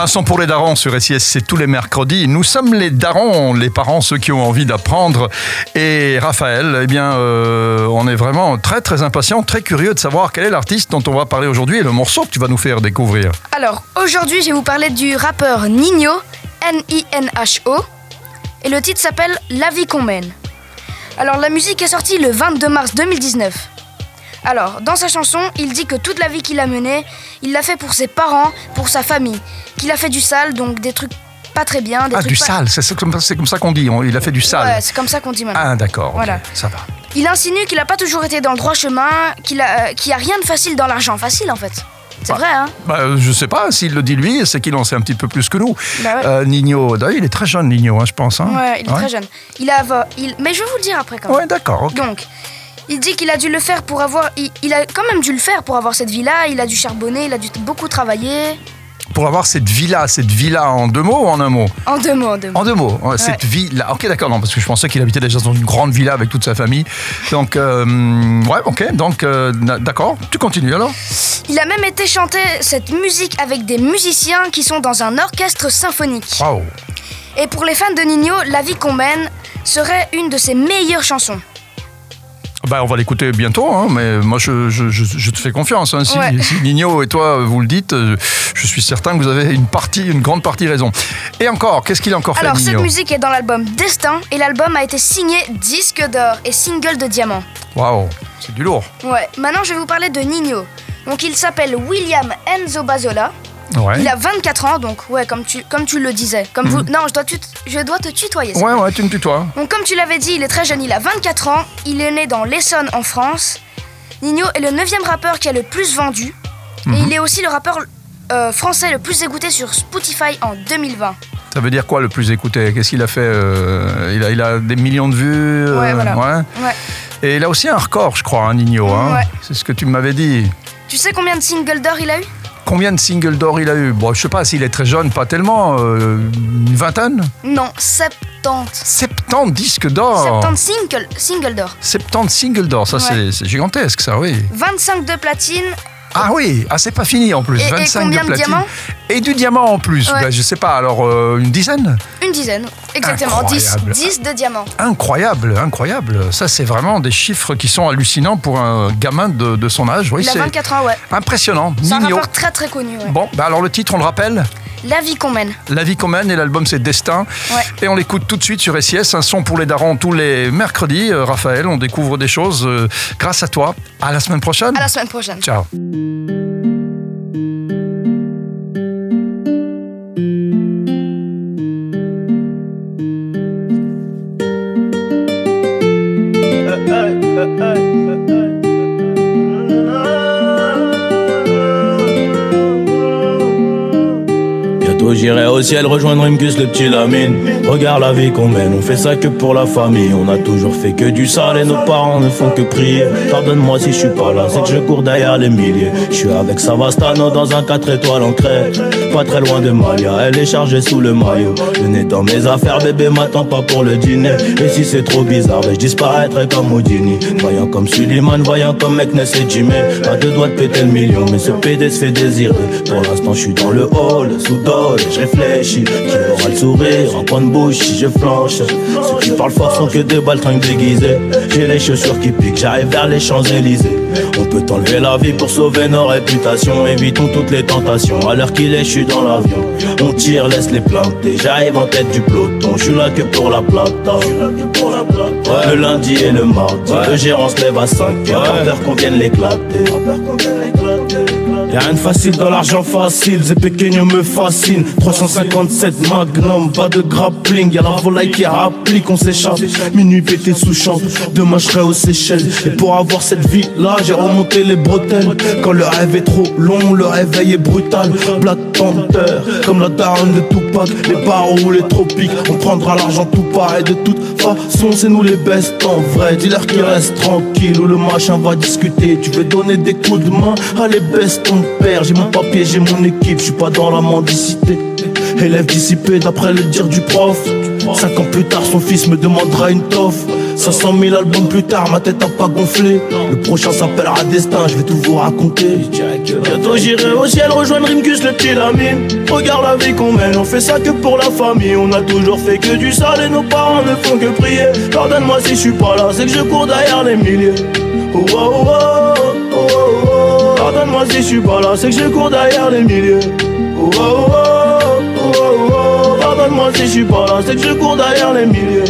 Un son pour les darons sur SIS, c'est tous les mercredis. Nous sommes les darons, les parents, ceux qui ont envie d'apprendre. Et Raphaël, eh bien, euh, on est vraiment très très impatient, très curieux de savoir quel est l'artiste dont on va parler aujourd'hui et le morceau que tu vas nous faire découvrir. Alors, aujourd'hui, je vais vous parler du rappeur Nino, N-I-N-H-O. Et le titre s'appelle La vie qu'on mène. Alors, la musique est sortie le 22 mars 2019. Alors, dans sa chanson, il dit que toute la vie qu'il a menée, il l'a fait pour ses parents, pour sa famille. Qu'il a fait du sale, donc des trucs pas très bien. Des ah, trucs du pas- sale, c'est comme, ça qu'on dit. Il a fait du sale. Ouais, c'est comme ça qu'on dit maintenant. ah, d'accord. Voilà. Ça va. Il insinue qu'il a pas toujours été dans le droit chemin, qu'il a, euh, a rien de facile dans l'argent. Facile en fait. C'est Bah. vrai, hein Bah, je sais pas, s'il le dit lui, c'est qu'il en sait un petit peu plus que nous. Bah ouais. Euh, Nino, il est très jeune, Nino, hein, je pense. hein. Ouais, il est très jeune. Il a, il, mais je vais vous le dire après quand même. Ouais, d'accord. ok. Donc, il dit qu'il a dû le faire pour avoir. Il, il a quand même dû le faire pour avoir cette vie-là. Il a dû charbonner, il a dû beaucoup travailler. Pour avoir cette villa, cette villa en deux mots ou en un mot? En deux mots, en deux mots. En deux mots, ouais, cette villa. Ok, d'accord, non, parce que je pensais qu'il habitait déjà dans une grande villa avec toute sa famille. Donc, euh, ouais, ok, donc, euh, d'accord, tu continues alors Il a même été chanter cette musique avec des musiciens qui sont dans un orchestre symphonique. Waouh Et pour les fans de Nino, La vie qu'on mène serait une de ses meilleures chansons. Bah, on va l'écouter bientôt, hein, mais moi je, je- je- je te fais confiance. hein. Si, Ouais. si Nino et toi vous le dites, euh, je suis certain que vous avez une partie, une grande partie raison. Et encore, qu'est-ce qu'il a encore Alors, fait cette Nino musique est dans l'album Destin et l'album a été signé disque d'or et single de diamant. Waouh, c'est du lourd. Ouais, maintenant je vais vous parler de Nino. Donc, il s'appelle William Enzo Bazola. Ouais. Il a 24 ans, donc ouais, comme tu, comme tu le disais. Comme vous, non, je dois, tut- je dois te tutoyer. Ouais, ouais, tu me tutoies. Donc comme tu l'avais dit, il est très jeune, il a 24 ans. Il est né dans l'Essonne en France. Nino est le 9 rappeur qui a le plus vendu. Et il est aussi le rappeur euh, français le plus écouté sur Spotify en 2020. Ça veut dire quoi le plus écouté? Qu'est-ce qu'il a fait euh, il, a, il a des millions de vues euh, Ouais, voilà. ouais. Ouais. Et il a aussi un record, je crois, hein, Nino. hein. Ouais. C'est ce que tu m'avais dit. Tu sais combien de singles d'or il a eu? Combien de singles d'or il a eu Bon, je sais pas s'il est très jeune, pas tellement. euh, une vingtaine Non, 70. 70 disques d'or 70 singles, singles d'or. 70 singles d'or, ça Ouais. c'est- c'est gigantesque, ça, oui. 25 de platine. Ah oui, ah, c'est pas fini en plus. Et- et 25 combien de platine. diamants Et du diamant en plus. Ouais. Ben, je sais pas, alors euh, une dizaine Une dizaine, exactement, 10, Incroyable. 10 de diamants. Incroyable, incroyable. Ça, c'est vraiment des chiffres qui sont hallucinants pour un gamin de, de son âge. Oui, Il a c'est 24 ans, ouais. impressionnant. C'est un rappeur très très connu, ouais. Bon, bah alors le titre, on le rappelle? La vie qu'on mène. La vie qu'on mène et l'album c'est Destin. Ouais. Et on l'écoute tout de suite sur SIS, un son pour les darons tous les mercredis. Euh, Raphaël, on découvre des choses euh, grâce à toi. À la semaine prochaine. À la semaine prochaine. Ciao. J'irai au ciel rejoindre Imgus le petit Lamine. Regarde la vie qu'on mène, on fait ça que pour la famille. On a toujours fait que du sale et nos parents ne font que prier. Pardonne-moi si je suis pas là, c'est que je cours derrière les milliers. Je suis avec Savastano dans un 4 étoiles en Pas très loin de Malia, elle est chargée sous le maillot. Le nez dans mes affaires, bébé m'attend pas pour le dîner. Et si c'est trop bizarre, je disparaîtrai comme Houdini? Voyant comme Suleiman, voyant comme Meknes et Jimmy. À deux doigts de péter le million, mais ce PD se fait désirer. Pour l'instant je suis dans le hall, sous dol, je réfléchis Qui aura le sourire, en coin de bouche si je flanche. Ceux qui parlent fort sont que des baltringues déguisées. J'ai les chaussures qui piquent, j'arrive vers les Champs-Élysées. On peut enlever la vie pour sauver nos réputations. Évitons toutes les tentations, à l'heure qu'il est je suis dans l'avion. On tire, laisse les planter, j'arrive en tête du peloton. Je suis là que pour la plata Ouais, Le lundi et le mardi, le gérant se lève à 5 heures. Peur qu'on vienne l'éclater Y'a rien de facile dans l'argent facile, ces pequeños me fascinent. 357 magnum, pas de grappling Y'a la volaille qui applique, on s'échappe. Minuit pété sous champ, demain je serai aux Seychelles. Et pour avoir cette vie là, j'ai remonté les bretelles. Quand le rêve est trop long, le réveil est brutal. Black comme la daronne de Tupac. Les barreaux ou les tropiques, on prendra l'argent tout pareil. De toute façon, c'est nous les best en vrai. Dis-leur qu'ils restent tranquilles ou le machin va discuter. Tu veux donner des coups de main, allez baisse ton père J'ai mon papier, j'ai mon équipe, je suis pas dans la mendicité Élève dissipé d'après le dire du prof Cinq ans plus tard, son fils me demandera une toffe 500 000 albums plus tard, ma tête a pas gonflé. Le prochain s'appellera Destin, je vais tout vous raconter. Bientôt j'irai au ciel rejoindre Rimkus, le petit Lamine. Regarde la vie qu'on mène, on fait ça que pour la famille. On a toujours fait que du sale et nos parents ne font que prier. Pardonne-moi si je suis pas là, c'est que je cours derrière les milliers. Oh, oh, oh, si je suis pas là, c'est que je cours derrière les milliers. Oh, oh, oh, oh, oh, oh. Pardonne-moi si je suis pas là, c'est que je cours derrière les milliers.